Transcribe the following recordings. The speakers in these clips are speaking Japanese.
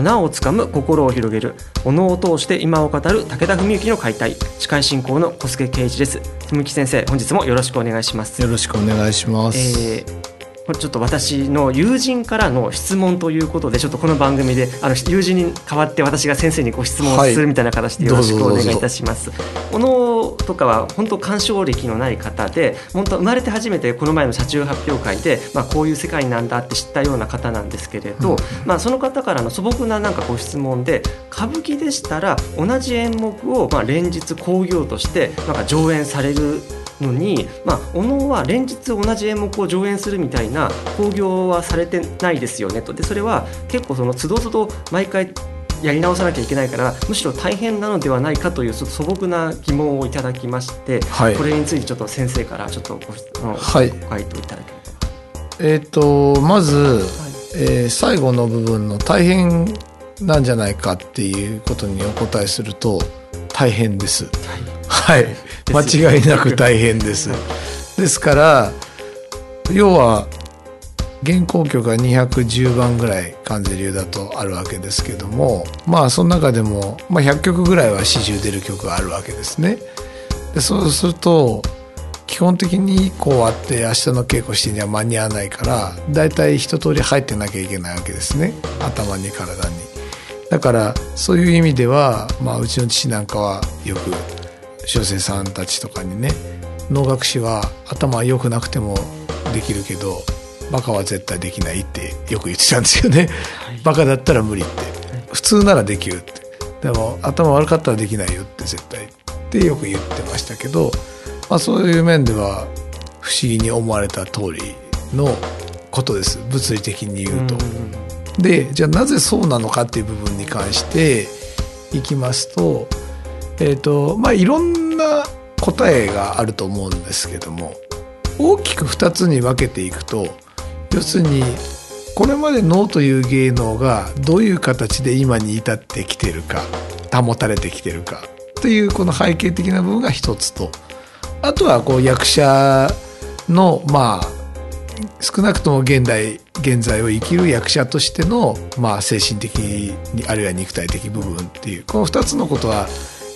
花をつかむ心を広げる。お能を通して今を語る武田文幸の解体。司会進行の小助圭一です。文幸先生本日もよろしくお願いします。よろしくお願いします、えーこれちょっと私の友人からの質問ということでちょっとこの番組であの友人に代わって私が先生にご質問をするみたいな形でよろしくお願いいたします。お能とかは本当鑑賞歴のない方で本当生まれて初めてこの前の車中発表会で、まあ、こういう世界なんだって知ったような方なんですけれど、まあ、その方からの素朴ななんかご質問で歌舞伎でしたら同じ演目をまあ連日興行としてなんか上演されるのに、まあ、お能は連日同じ演目を上演するみたいな興行はされてないですよねと。でそれは結構その都度都度毎回やり直さなきゃいけないからむしろ大変なのではないかというちょっと素朴な疑問をいただきまして、はい。これについてちょっと先生からちょっとご,、はい。ご回答いただけれえっ、とまず、ば。はい。えー最後の部分の大変なんじゃないかっていうことにお答えすると大変です。はい。ですよ間違いなく大変ですですから要は原稿曲が210番ぐらい関税流だとあるわけですけどもまあその中でも、まあ、100曲ぐらいは始終出る曲があるわけですね。でそうすると基本的にこうあって明日の稽古してには間に合わないからだいたい一通り入ってなきゃいけないわけですね頭に体に。だからそういう意味では、まあ、うちの父なんかはよく小生さんたちとかにね能楽師は頭は良くなくてもできるけどバカは絶対できないってよく言ってたんですよね、バカだったら無理って。普通ならできるって。でも頭悪かったらできないよって絶対ってよく言ってましたけど、まあ、そういう面では不思議に思われた通りのことです。物理的に言うと。でじゃあなぜそうなのかっていう部分に関していきますと,、えーとまあ、いろんな答えがあると思うんですけども大きく2つに分けていくと要するにこれまで脳という芸能がどういう形で今に至ってきてるか保たれてきてるかというこの背景的な部分が一つとあとはこう役者のまあ少なくとも現代現在を生きる役者としての、まあ、精神的にあるいは肉体的部分っていうこの2つのことは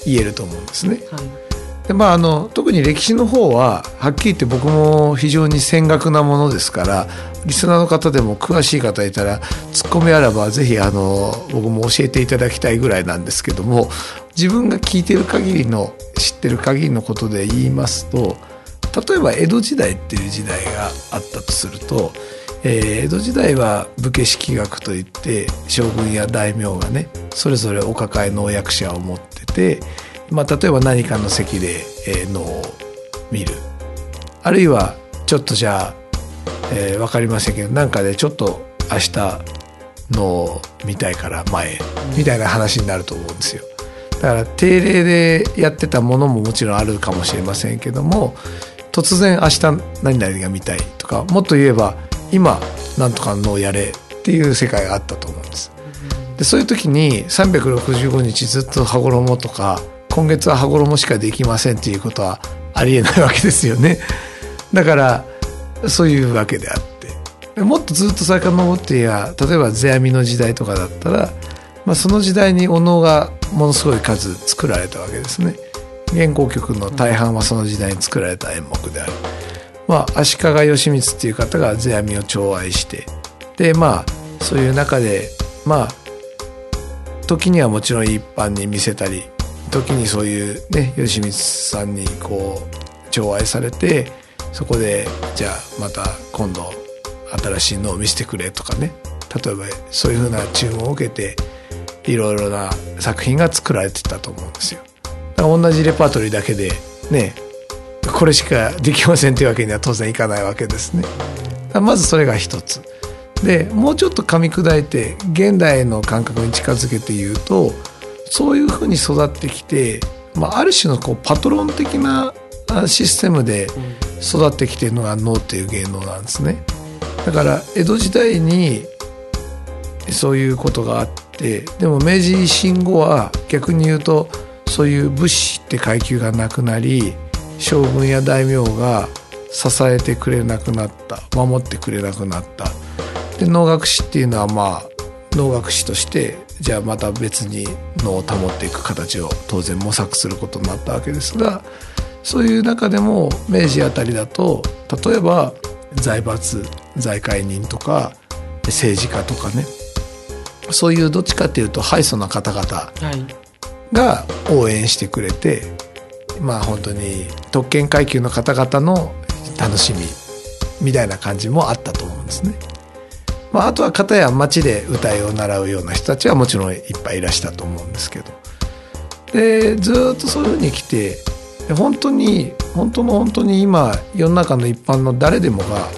言えると思うんですね。はいでまあ、あの特に歴史の方ははっきり言って僕も非常に戦学なものですからリスナーの方でも詳しい方いたらツッコミあらばぜひあの僕も教えていただきたいぐらいなんですけども自分が聞いてる限りの知ってる限りのことで言いますと例えば江戸時代っていう時代があったとすると、えー江戸時代は武家式学といって将軍や大名がねそれぞれお抱えのお役者を持ってて、まあ、例えば何かの席で、えーを見るあるいはちょっとじゃあ、えー、分かりませんけどなんかでちょっと明日能を見たいから前みたいな話になると思うんですよ。だから定例でやってたものももちろんあるかもしれませんけども突然明日何々が見たいとかもっと言えば今なんとかのをやれっていう世界があったと思うんです。でそういう時に365日ずっと羽衣とか今月は羽衣しかできませんっていうことはありえないわけですよね。だからそういうわけであってもっとずっと遡っていや例えば世阿弥の時代とかだったら、まあ、その時代にお能がものすごい数作られたわけですね。原稿曲の大半はその時代に作られた演目である。まあ、足利義満っていう方が世阿弥を寵愛してでまあそういう中でまあ時にはもちろん一般に見せたり時にそういうね義満さんにこう寵愛されてそこでじゃあまた今度新しいのを見せてくれとかね例えばそういうふうな注文を受けていろいろな作品が作られてたと思うんですよ。だから同じレパートリーだけでねこれしかできませんというわけには当然いかないわけですね。まずそれが一つ。でもうちょっと噛み砕いて現代の感覚に近づけて言うとそういうふうに育ってきて、まあ、ある種のこうパトロン的なシステムで育ってきてるのが能っていう芸能なんですね。だから江戸時代にそういうことがあってでも明治維新後は逆に言うとそういう武士って階級がなくなり将軍や大名が支えてくれなくなった守ってくれなくなったで能楽師っていうのはまあ能楽師としてじゃあまた別に能を保っていく形を当然模索することになったわけですがそういう中でも明治あたりだと例えば財閥財界人とか政治家とかねそういうどっちかっていうと敗訴な方々が応援してくれて、まあ本当に特権階級の方々の楽しみみたいな感じもあったと思うんですね。まあ、あとは片や町で歌いを習うような人たちはもちろんいっぱいいらしたと思うんですけど。でずっとそういうふうに来て本当に本当の本当に今世の中の一般の誰でもが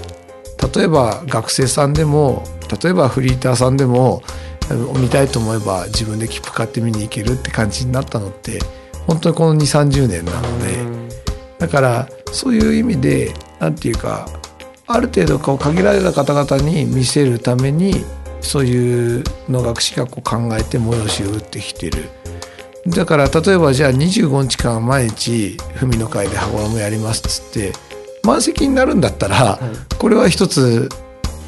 例えば学生さんでも例えばフリーターさんでも見たいと思えば自分で切符買って見に行けるって感じになったのって本当にこの2 3 0年なので。だからそういう意味で何て言うかある程度こう限られた方々に見せるためにそういう能楽師がこう考えて催しを打ってきてる。だから例えばじゃあ25日間毎日文の会で羽衣やりますっつって満席になるんだったら、これは一つ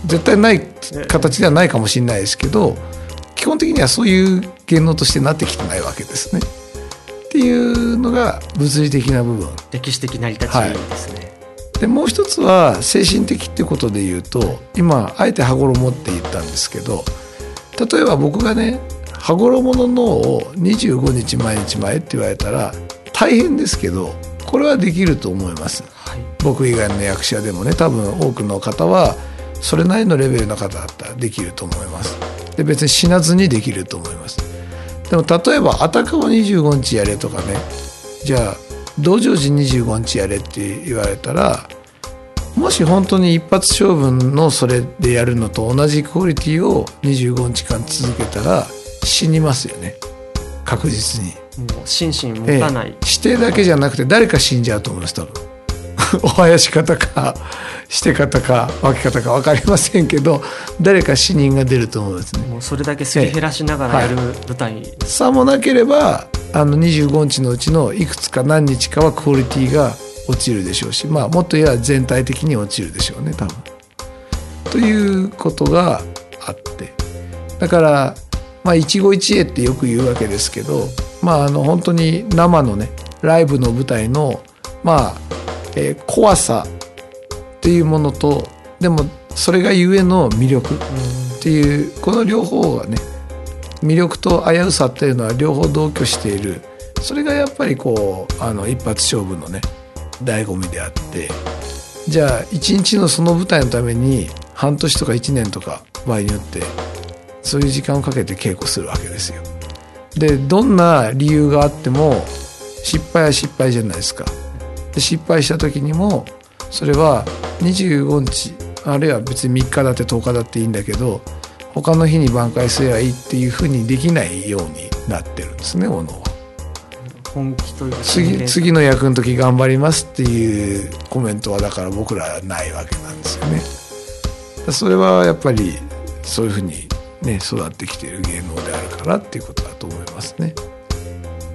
絶対ない形ではないかもしれないですけど基本的にはそういう芸能としてなってきてないわけですね。っていうのが物理的な部分。歴史的成り立ちですね。はいでもう一つは精神的ってことで言うと今あえて羽衣って言ったんですけど例えば僕がね羽衣の脳を25日毎日前って言われたら大変ですけどこれはできると思います、はい、僕以外の役者でもね多分多くの方はそれなりのレベルの方だったらできると思います。で別に死なずにできると思います。でも例えばあたかも25日やれとかねじゃあ道成寺25日やれって言われたらもし本当に一発勝負のそれでやるのと同じクオリティを25日間続けたら死にますよね。確実に。もう心身持たない、ええ、指定だけじゃなくて誰か死んじゃうと思います多分。お囃子方かして方か分け方か分かりませんけど誰か死人が出ると思うんですね。もうそれだけすり減らしながらやる舞台、はい、さもなければあの25日のうちのいくつか何日かはクオリティが落ちるでしょうしまあもっと言えば全体的に落ちるでしょうね多分。ということがあってだからまあ一期一会ってよく言うわけですけどまああの本当に生のねライブの舞台のまあ、えー、怖さっていうものとでもそれがゆえの魅力っていうこの両方がね魅力と危うさっていうのは両方同居しているそれがやっぱりこうあの一発勝負のね醍醐味であってじゃあ一日のその舞台のために半年とか1年とか場合によってそういう時間をかけて稽古するわけですよ。でどんな理由があっても失敗は失敗じゃないですか。で失敗した時にもそれは25日あるいは別に3日だって10日だっていいんだけど他の日に挽回すればいいっていうふうにできないようになってるんですねおのは。本気という次次の役の時頑張りますっていうコメントはだから僕らはないわけなんですよね。それはやっぱりそういうふうにね育ってきている芸能であるからっていうことだと思いますね。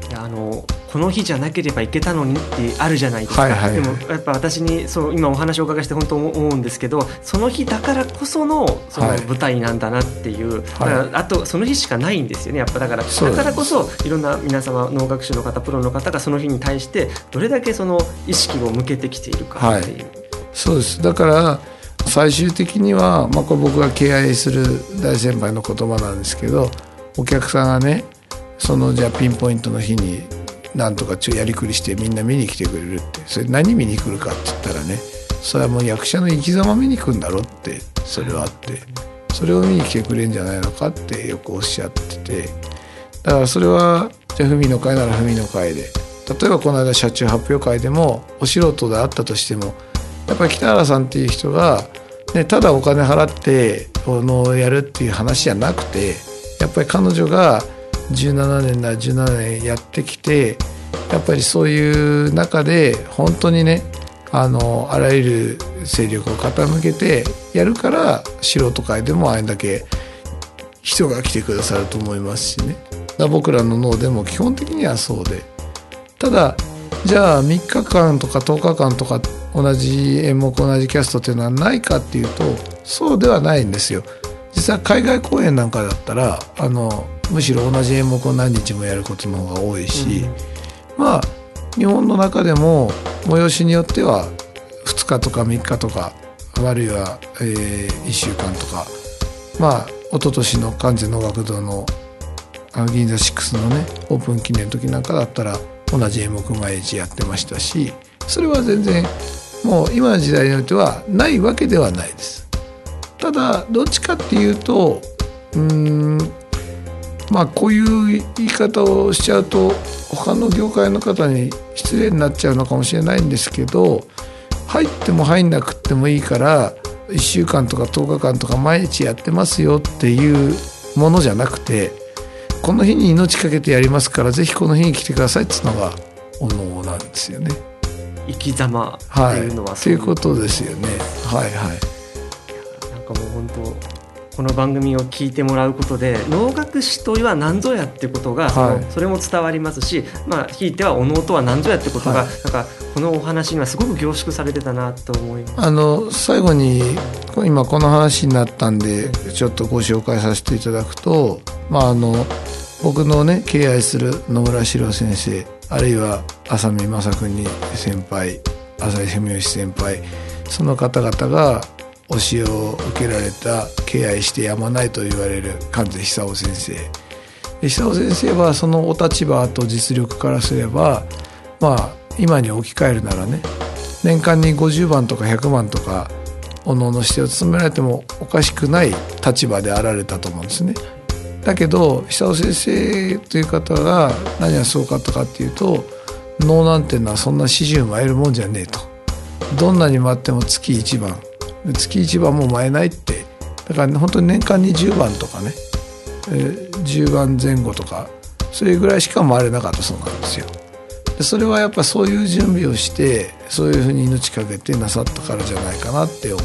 いやあのこの日じゃなければいけたのにってあるじゃないですか、はいはいはい、でもやっぱ私にそう今お話をお伺いして本当思うんですけどその日だからこそのその舞台なんだなっていう、はい、あとその日しかないんですよね。やっぱだからだからこそいろんな皆様能楽師の方プロの方がその日に対してどれだけその意識を向けてきているかっていう。はい、そうです。だから最終的には、まあ、これ僕が敬愛する大先輩の言葉なんですけどお客さんがねそのじゃあピンポイントの日になんとかやりくりしてみんな見に来てくれるって。それ何見に来るかって言ったらねそれはもう役者の生き様見に行くんだろってそれはあって。それを見に来てくれるんじゃないのかってよくおっしゃってて。だからそれはじゃあ文の会なら文の会で。例えばこの間社長発表会でもお素人であったとしてもやっぱり北原さんっていう人が、ね、ただお金払ってのやるっていう話じゃなくてやっぱり彼女が17年なら17年やってきてやっぱりそういう中で本当にねあのあらゆる勢力を傾けてやるから素人会でもあれだけ人が来てくださると思いますしね。だ僕らの脳でも基本的にはそうで。ただじゃあ3日間とか10日間とか同じ演目同じキャストっていうのはないかっていうとそうではないんですよ。実は海外公演なんかだったらあのむしろ同じ演目を何日もやることの方が多いし、うん、まあ日本の中でも催しによっては2日とか3日とかあるいは、えー、1週間とかまあ一昨年の関西能楽堂の銀座6のねオープン記念の時なんかだったら同じ演目毎日やってましたしそれは全然もう今の時代においてはないわけではないです。ただどっちかっていうとうんまあこういう言い方をしちゃうと他の業界の方に失礼になっちゃうのかもしれないんですけど入っても入んなくてもいいから1週間とか10日間とか毎日やってますよっていうものじゃなくてこの日に命かけてやりますからぜひこの日に来てくださいっていうのがお能なんですよね。生き様っていうのは、はい、ということですよね。はいはい。かもう本当この番組を聞いてもらうことで能楽師とは何ぞやってことが、はい、それも伝わりますし、まあ、ひいてはお能とは何ぞやってことが、はい、なんかこのお話にはすごく凝縮されてたなと思います。あの最後に今この話になったんでちょっとご紹介させていただくと、まあ、あの僕のね敬愛する野村史郎先生あるいは浅見正邦先輩浅井文義先輩その方々が教えを受けられた敬愛してやまないと言われる関西久夫先生久夫先生はそのお立場と実力からすればまあ今に置き換えるならね年間に50番とか100番とかおのおの指定を務められてもおかしくない立場であられたと思うんですね。だけど久夫先生という方が何がすごかったかっていうと能なんていうのはそんな始終参るもんじゃねえと。どんなに待っても月1番月1番も前ないってだから、ね、本当に年間に10番とかね、えー、10番前後とかそれぐらいしか回れなかったそうなんですよ。でそれはやっぱそういう準備をしてそういうふうに命かけてなさったからじゃないかなって思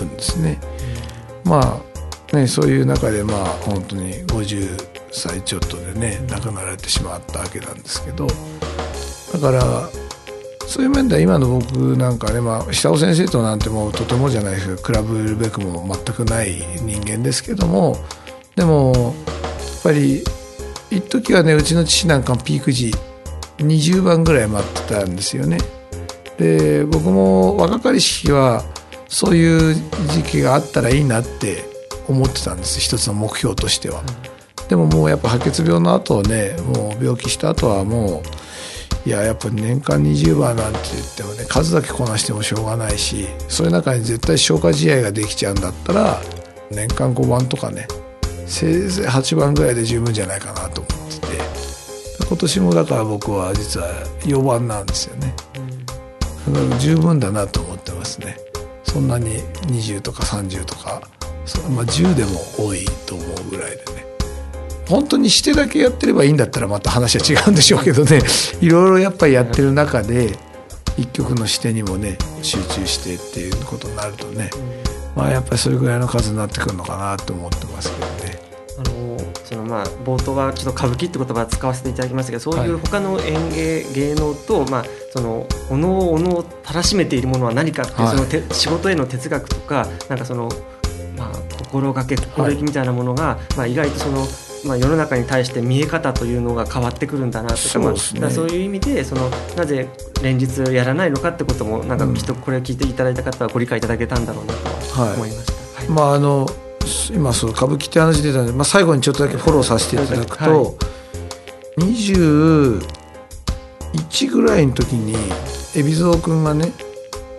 うんですね。まあねそういう中でまあ本当に50歳ちょっとでね亡くなられてしまったわけなんですけどだからそういう面では今の僕なんかね、まあ、久尾先生となんてもうとてもじゃないですけど比べるべくも全くない人間ですけどもでもやっぱり一時はねうちの父なんかピーク時20番ぐらい待ってたんですよね。で僕も若かりし日はそういう時期があったらいいなって思ってたんです一つの目標としては。でももうやっぱ白血病の後ねもう病気した後はもういややっぱ年間20番なんて言ってもね数だけこなしてもしょうがないしそういう中に絶対消化試合ができちゃうんだったら年間5番とかねせいぜい8番ぐらいで十分じゃないかなと思ってて。今年もだから僕は実は4番なんですよね。だから十分だなと思ってますね。そんなに20とか30とか、まあ、10でも多いと思うぐらいでね。本当にしてだけやってればいいんだったらまた話は違うんでしょうけどね。いろいろやっぱりやってる中で一曲の視点にもね集中してっていうことになるとね、まあやっぱりそれぐらいの数になってくるのかなと思ってますけどね。あのそのまあ冒頭はちょっと歌舞伎って言葉使わせていただきましたけどそういう他の演芸、芸能と、まあ、そのおのおのをたらしめているものは何かっていう、そのて仕事への哲学とかなんかその、まあ、心がけ心意気みたいなものが、まあ、意外とそのまあ、世の中に対して見え方というのが変わってくるんだなとかそう、ね,、まあ、そういう意味でそのなぜ連日やらないのかってこともなんかきっとこれを聞いていただいた方はご理解いただけたんだろうなと思いました。はい、まああの今そう歌舞伎って話出たんで、まあ、最後にちょっとだけフォローさせていただくと、はい、21ぐらいの時に海老蔵君がね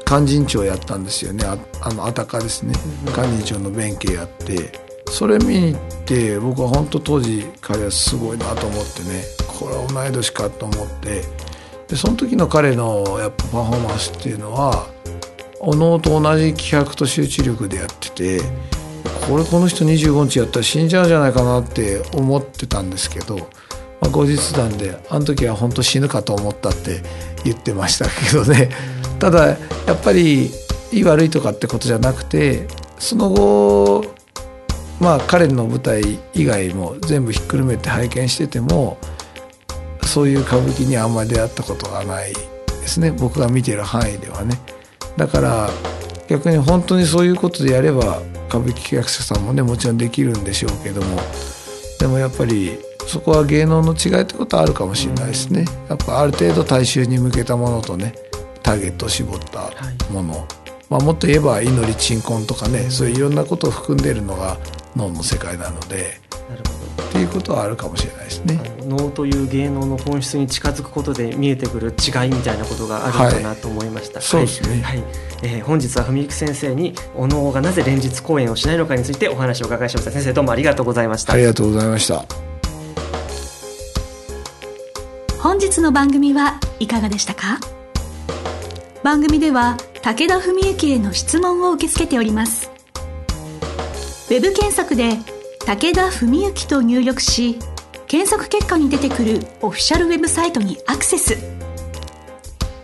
勧進帳やったんですよね。ああのあたかですね。勧進帳の弁慶やってそれ見に行って僕は本当当時彼はすごいなと思ってねこれは同い年かと思ってでその時の彼のやっぱパフォーマンスっていうのはおのおと同じ気迫と集中力でやっててこれこの人25日やったら死んじゃうんじゃないかなって思ってたんですけど、まあ、後日談であの時は本当死ぬかと思ったって言ってましたけどね。ただやっぱりいい悪いとかってことじゃなくてその後まあ彼の舞台以外も全部ひっくるめて拝見しててもそういう歌舞伎にあんまり出会ったことがないですね。僕が見てる範囲ではね。だから逆に本当にそういうことでやれば歌舞伎役者さんもねもちろんできるんでしょうけども。でもやっぱりそこは芸能の違いってことはあるかもしれないですね。やっぱある程度大衆に向けたものとねターゲットを絞ったもの、はい、まあ、もっと言えば祈り鎮魂とかねそういういろんなことを含んでいるのが脳の世界なので。なるほどっていうことはあるかもしれないですね。能という芸能の本質に近づくことで見えてくる違いみたいなことがあるのかなと思いました。はい、そうですね。はい、えー、本日は文幸先生にお能がなぜ連日公演をしないのかについてお話をお伺いしました。先生どうもありがとうございました。ありがとうございました。本日の番組はいかがでしたか？番組では武田文幸への質問を受け付けております。ウェブ検索で武田文幸と入力し、検索結果に出てくるオフィシャルウェブサイトにアクセス。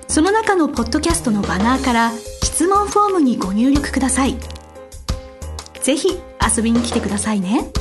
その中のポッドキャストのバナーから質問フォームにご入力ください。是非遊びに来てくださいね。